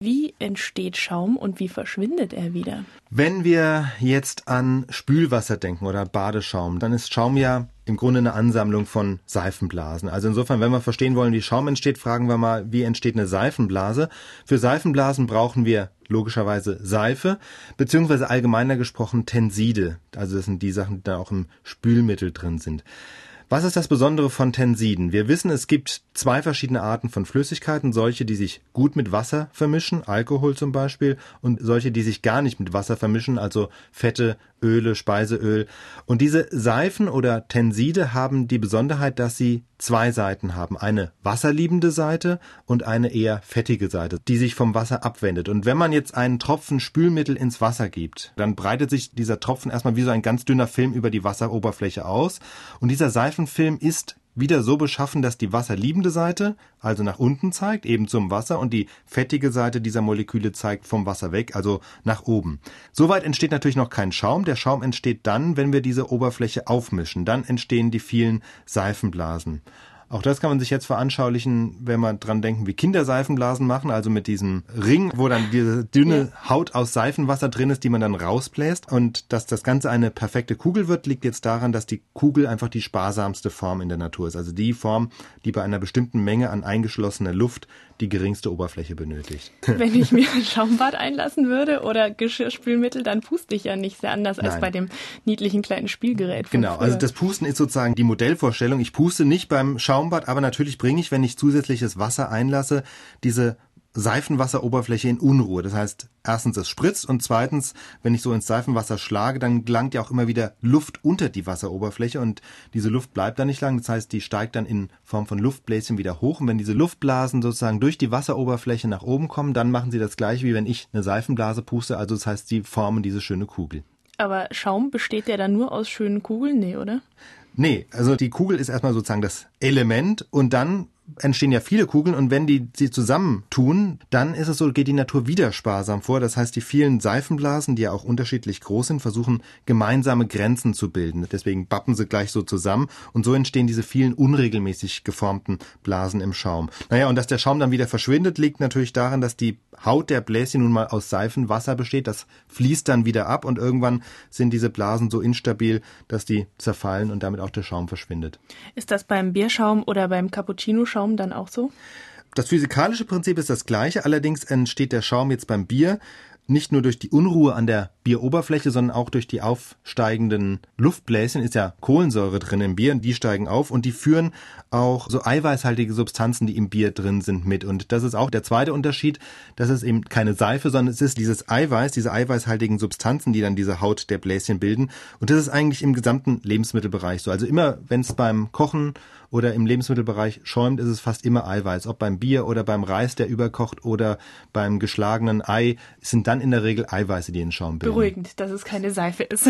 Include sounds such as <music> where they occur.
Wie entsteht Schaum und wie verschwindet er wieder? Wenn wir jetzt an Spülwasser denken oder Badeschaum, dann ist Schaum ja im Grunde eine Ansammlung von Seifenblasen. Also insofern, wenn wir verstehen wollen, wie Schaum entsteht, fragen wir mal, wie entsteht eine Seifenblase? Für Seifenblasen brauchen wir logischerweise Seife, beziehungsweise allgemeiner gesprochen Tenside. Also das sind die Sachen, die da auch im Spülmittel drin sind. Was ist das Besondere von Tensiden? Wir wissen, es gibt zwei verschiedene Arten von Flüssigkeiten, solche, die sich gut mit Wasser vermischen, Alkohol zum Beispiel, und solche, die sich gar nicht mit Wasser vermischen, also Fette, Öle, Speiseöl. Und diese Seifen oder Tenside haben die Besonderheit, dass sie zwei Seiten haben. Eine wasserliebende Seite und eine eher fettige Seite, die sich vom Wasser abwendet. Und wenn man jetzt einen Tropfen Spülmittel ins Wasser gibt, dann breitet sich dieser Tropfen erstmal wie so ein ganz dünner Film über die Wasseroberfläche aus. Und dieser Seifenfilm ist wieder so beschaffen, dass die wasserliebende Seite also nach unten zeigt, eben zum Wasser, und die fettige Seite dieser Moleküle zeigt vom Wasser weg, also nach oben. Soweit entsteht natürlich noch kein Schaum. Der Schaum entsteht dann, wenn wir diese Oberfläche aufmischen. Dann entstehen die vielen Seifenblasen. Auch das kann man sich jetzt veranschaulichen, wenn man dran denken, wie Kinder Seifenblasen machen, also mit diesem Ring, wo dann diese dünne Haut aus Seifenwasser drin ist, die man dann rausbläst. Und dass das Ganze eine perfekte Kugel wird, liegt jetzt daran, dass die Kugel einfach die sparsamste Form in der Natur ist. Also die Form, die bei einer bestimmten Menge an eingeschlossener Luft die geringste Oberfläche benötigt. <laughs> Wenn ich mir ein Schaumbad einlassen würde oder Geschirrspülmittel, dann puste ich ja nicht sehr anders als Nein. bei dem niedlichen kleinen Spielgerät. Genau, früher. also das Pusten ist sozusagen die Modellvorstellung. Ich puste nicht beim Schaumbad, aber natürlich bringe ich, wenn ich zusätzliches Wasser einlasse, diese Seifenwasseroberfläche in Unruhe. Das heißt, erstens es spritzt und zweitens, wenn ich so ins Seifenwasser schlage, dann gelangt ja auch immer wieder Luft unter die Wasseroberfläche und diese Luft bleibt dann nicht lang. Das heißt, die steigt dann in Form von Luftbläschen wieder hoch und wenn diese Luftblasen sozusagen durch die Wasseroberfläche nach oben kommen, dann machen sie das gleiche wie wenn ich eine Seifenblase puste. Also das heißt, sie formen diese schöne Kugel. Aber Schaum besteht der dann nur aus schönen Kugeln? Nee, oder? Nee, also die Kugel ist erstmal sozusagen das Element und dann entstehen ja viele Kugeln und wenn die sie zusammentun, dann ist es so, geht die Natur wieder sparsam vor. Das heißt, die vielen Seifenblasen, die ja auch unterschiedlich groß sind, versuchen gemeinsame Grenzen zu bilden. Deswegen bappen sie gleich so zusammen und so entstehen diese vielen unregelmäßig geformten Blasen im Schaum. Naja, und dass der Schaum dann wieder verschwindet, liegt natürlich daran, dass die Haut der Bläschen nun mal aus Seifenwasser besteht. Das fließt dann wieder ab und irgendwann sind diese Blasen so instabil, dass die zerfallen und damit auch der Schaum verschwindet. Ist das beim Bierschaum oder beim Cappuccino-Schaum dann auch so? Das physikalische Prinzip ist das gleiche, allerdings entsteht der Schaum jetzt beim Bier nicht nur durch die Unruhe an der Bieroberfläche, sondern auch durch die aufsteigenden Luftbläschen ist ja Kohlensäure drin im Bier und die steigen auf und die führen auch so eiweißhaltige Substanzen, die im Bier drin sind, mit. Und das ist auch der zweite Unterschied. Das ist eben keine Seife, sondern es ist dieses Eiweiß, diese eiweißhaltigen Substanzen, die dann diese Haut der Bläschen bilden. Und das ist eigentlich im gesamten Lebensmittelbereich so. Also immer, wenn es beim Kochen oder im Lebensmittelbereich schäumt, ist es fast immer Eiweiß. Ob beim Bier oder beim Reis, der überkocht oder beim geschlagenen Ei, sind dann in der Regel Eiweiße, die in Schaum bilden. Beruhigend, dass es keine Seife ist.